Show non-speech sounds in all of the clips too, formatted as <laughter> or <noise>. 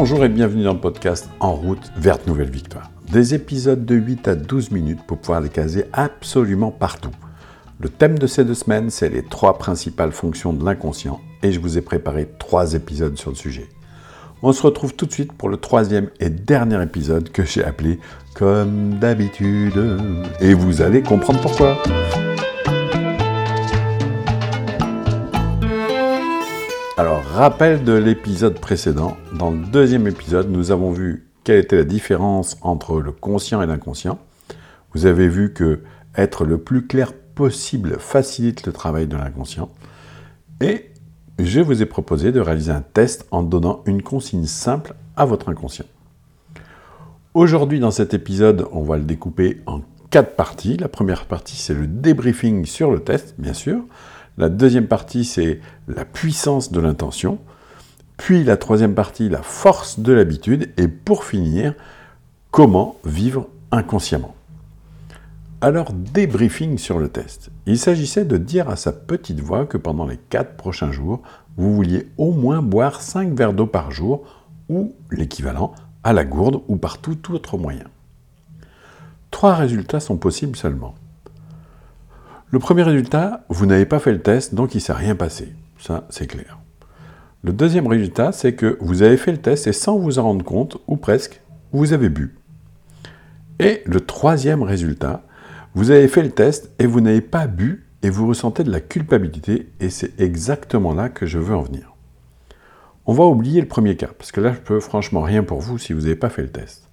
Bonjour et bienvenue dans le podcast En route vers de nouvelles victoires. Des épisodes de 8 à 12 minutes pour pouvoir les caser absolument partout. Le thème de ces deux semaines, c'est les trois principales fonctions de l'inconscient et je vous ai préparé trois épisodes sur le sujet. On se retrouve tout de suite pour le troisième et dernier épisode que j'ai appelé Comme d'habitude. Et vous allez comprendre pourquoi. Rappel de l'épisode précédent. Dans le deuxième épisode, nous avons vu quelle était la différence entre le conscient et l'inconscient. Vous avez vu que être le plus clair possible facilite le travail de l'inconscient. Et je vous ai proposé de réaliser un test en donnant une consigne simple à votre inconscient. Aujourd'hui, dans cet épisode, on va le découper en quatre parties. La première partie, c'est le débriefing sur le test, bien sûr. La deuxième partie, c'est la puissance de l'intention. Puis la troisième partie, la force de l'habitude. Et pour finir, comment vivre inconsciemment. Alors, débriefing sur le test. Il s'agissait de dire à sa petite voix que pendant les quatre prochains jours, vous vouliez au moins boire 5 verres d'eau par jour, ou l'équivalent, à la gourde ou par tout autre moyen. Trois résultats sont possibles seulement. Le premier résultat, vous n'avez pas fait le test, donc il ne s'est rien passé. Ça, c'est clair. Le deuxième résultat, c'est que vous avez fait le test et sans vous en rendre compte, ou presque, vous avez bu. Et le troisième résultat, vous avez fait le test et vous n'avez pas bu et vous ressentez de la culpabilité et c'est exactement là que je veux en venir. On va oublier le premier cas, parce que là je peux franchement rien pour vous si vous n'avez pas fait le test.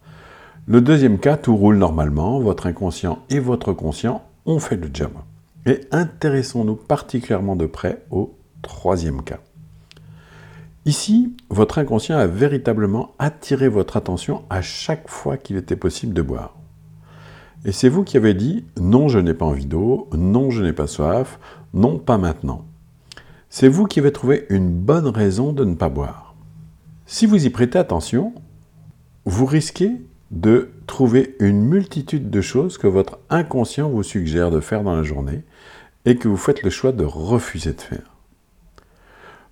Le deuxième cas, tout roule normalement, votre inconscient et votre conscient ont fait le job. Et intéressons-nous particulièrement de près au troisième cas. Ici, votre inconscient a véritablement attiré votre attention à chaque fois qu'il était possible de boire. Et c'est vous qui avez dit non, je n'ai pas envie d'eau, non, je n'ai pas soif, non, pas maintenant. C'est vous qui avez trouvé une bonne raison de ne pas boire. Si vous y prêtez attention, vous risquez de trouver une multitude de choses que votre inconscient vous suggère de faire dans la journée et que vous faites le choix de refuser de faire.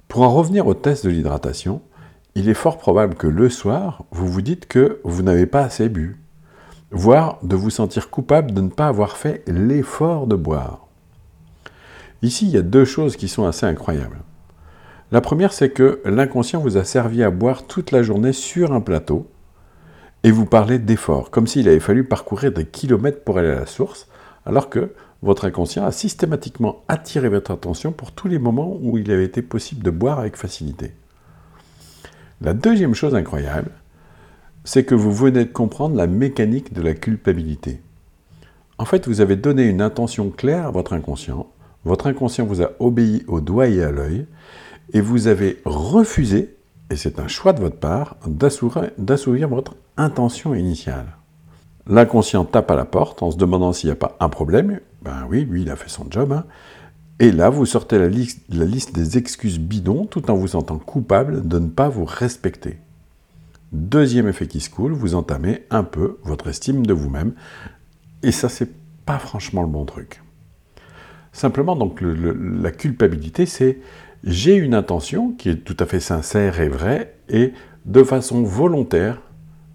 Pour en revenir au test de l'hydratation, il est fort probable que le soir, vous vous dites que vous n'avez pas assez bu, voire de vous sentir coupable de ne pas avoir fait l'effort de boire. Ici, il y a deux choses qui sont assez incroyables. La première, c'est que l'inconscient vous a servi à boire toute la journée sur un plateau, et vous parlez d'effort, comme s'il avait fallu parcourir des kilomètres pour aller à la source, alors que votre inconscient a systématiquement attiré votre attention pour tous les moments où il avait été possible de boire avec facilité. La deuxième chose incroyable, c'est que vous venez de comprendre la mécanique de la culpabilité. En fait, vous avez donné une intention claire à votre inconscient, votre inconscient vous a obéi au doigt et à l'œil, et vous avez refusé, et c'est un choix de votre part, d'assouvir votre intention initiale. L'inconscient tape à la porte en se demandant s'il n'y a pas un problème. Ben oui, lui, il a fait son job. Hein. Et là, vous sortez la liste, des excuses bidons tout en vous sentant coupable de ne pas vous respecter. Deuxième effet qui se coule, vous entamez un peu votre estime de vous-même. Et ça, c'est pas franchement le bon truc. Simplement, donc, la culpabilité, c'est j'ai une intention qui est tout à fait sincère et vraie, et de façon volontaire,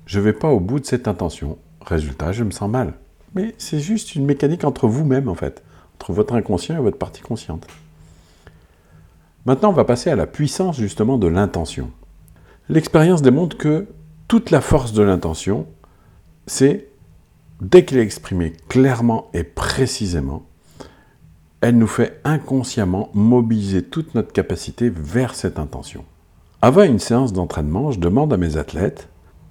je ne vais pas au bout de cette intention. Résultat, je me sens mal. Mais c'est juste une mécanique entre vous-même, en fait, entre votre inconscient et votre partie consciente. Maintenant, on va passer à la puissance justement de l'intention. L'expérience démontre que toute la force de l'intention, c'est, dès qu'elle est exprimée clairement et précisément, elle nous fait inconsciemment mobiliser toute notre capacité vers cette intention. Avant une séance d'entraînement, je demande à mes athlètes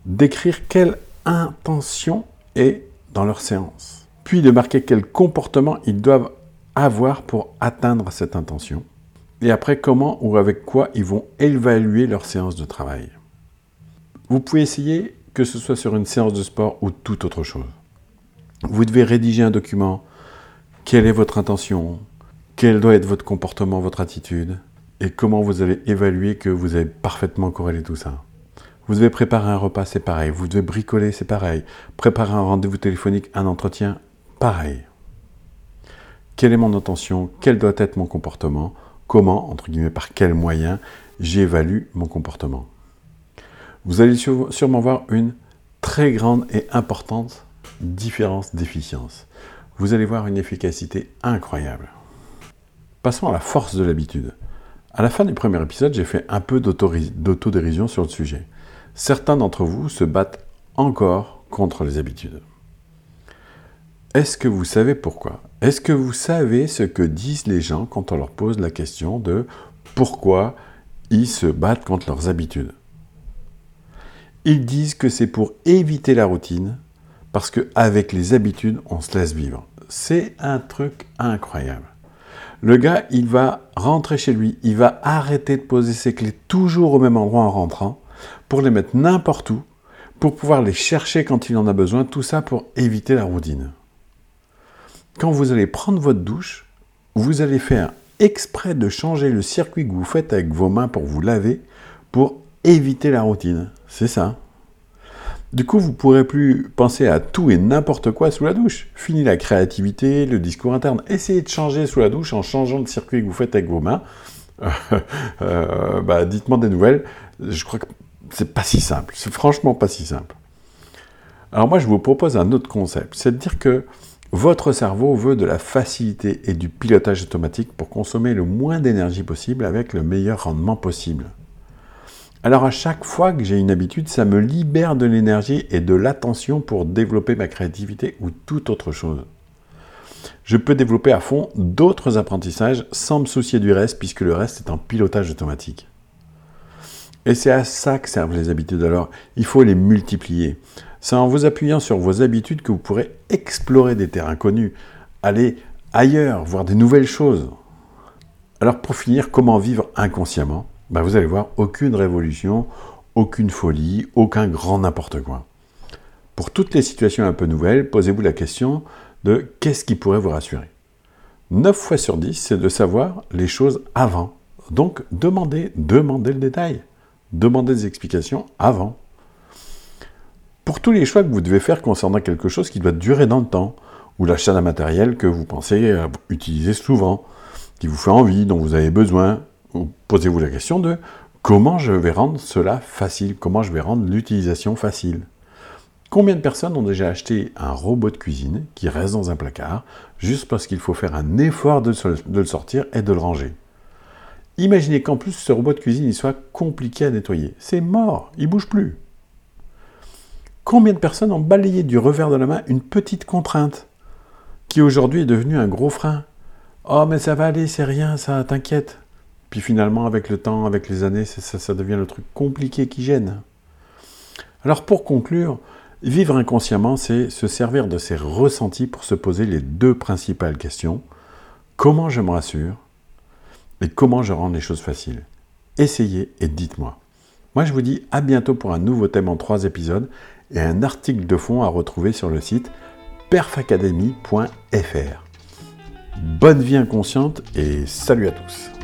d'écrire quelle intention est dans leur séance, puis de marquer quel comportement ils doivent avoir pour atteindre cette intention, et après comment ou avec quoi ils vont évaluer leur séance de travail. Vous pouvez essayer que ce soit sur une séance de sport ou toute autre chose. Vous devez rédiger un document. Quelle est votre intention? Quel doit être votre comportement, votre attitude? Et comment vous allez évaluer que vous avez parfaitement corrélé tout ça? Vous devez préparer un repas, c'est pareil. Vous devez bricoler, c'est pareil. Préparer un rendez-vous téléphonique, un entretien, pareil. Quelle est mon intention? Quel doit être mon comportement? Comment, entre guillemets, par quels moyens j'évalue mon comportement? Vous allez sûrement voir une très grande et importante différence d'efficience. Vous allez voir une efficacité incroyable. Passons à la force de l'habitude. À la fin du premier épisode, j'ai fait un peu d'autodérision sur le sujet. Certains d'entre vous se battent encore contre les habitudes. Est-ce que vous savez pourquoi? Est-ce que vous savez ce que disent les gens quand on leur pose la question de pourquoi ils se battent contre leurs habitudes? Ils disent que c'est pour éviter la routine, parce qu'avec les habitudes, on se laisse vivre. C'est un truc incroyable. Le gars, il va rentrer chez lui, il va arrêter de poser ses clés toujours au même endroit en rentrant, pour les mettre n'importe où, pour pouvoir les chercher quand il en a besoin, tout ça pour éviter la routine. Quand vous allez prendre votre douche, vous allez faire exprès de changer le circuit que vous faites avec vos mains pour vous laver, pour éviter la routine. C'est ça. Du coup, vous ne pourrez plus penser à tout et n'importe quoi sous la douche. Fini la créativité, le discours interne. Essayez de changer sous la douche en changeant le circuit que vous faites avec vos mains. <laughs> Euh, bah, dites-moi des nouvelles. Je crois que c'est pas si simple. C'est franchement pas si simple. Alors moi, je vous propose un autre concept. C'est de dire que votre cerveau veut de la facilité et du pilotage automatique pour consommer le moins d'énergie possible avec le meilleur rendement possible. Alors à chaque fois que j'ai une habitude, ça me libère de l'énergie et de l'attention pour développer ma créativité ou toute autre chose. Je peux développer à fond d'autres apprentissages sans me soucier du reste puisque le reste est en pilotage automatique. Et c'est à ça que servent les habitudes alors. Il faut les multiplier. C'est en vous appuyant sur vos habitudes que vous pourrez explorer des terrains connus, aller ailleurs, voir des nouvelles choses. Alors pour finir, comment vivre inconsciemment? Ben, Vous allez voir, aucune révolution, aucune folie, aucun grand n'importe quoi. Pour toutes les situations un peu nouvelles, posez-vous la question de qu'est-ce qui pourrait vous rassurer? 9 fois sur 10, c'est de savoir les choses avant. Donc demandez, demandez le détail. Demandez des explications avant. Pour tous les choix que vous devez faire concernant quelque chose qui doit durer dans le temps, ou l'achat d'un matériel que vous pensez utiliser souvent, qui vous fait envie, dont vous avez besoin, posez-vous la question de comment je vais rendre cela facile, comment je vais rendre l'utilisation facile. Combien de personnes ont déjà acheté un robot de cuisine qui reste dans un placard juste parce qu'il faut faire un effort de, le sortir et de le ranger? Imaginez qu'en plus ce robot de cuisine soit compliqué à nettoyer. C'est mort, il bouge plus. Combien de personnes ont balayé du revers de la main une petite contrainte qui aujourd'hui est devenue un gros frein? Oh mais ça va aller, c'est rien, ça t'inquiète. Puis finalement avec le temps, avec les années, ça, ça devient le truc compliqué qui gêne. Alors pour conclure, vivre inconsciemment, c'est se servir de ses ressentis pour se poser les deux principales questions. Comment je me rassure et comment je rends les choses faciles? Essayez et dites-moi. Moi, je vous dis à bientôt pour un nouveau thème en trois épisodes et un article de fond à retrouver sur le site perfacademy.fr. Bonne vie inconsciente et salut à tous.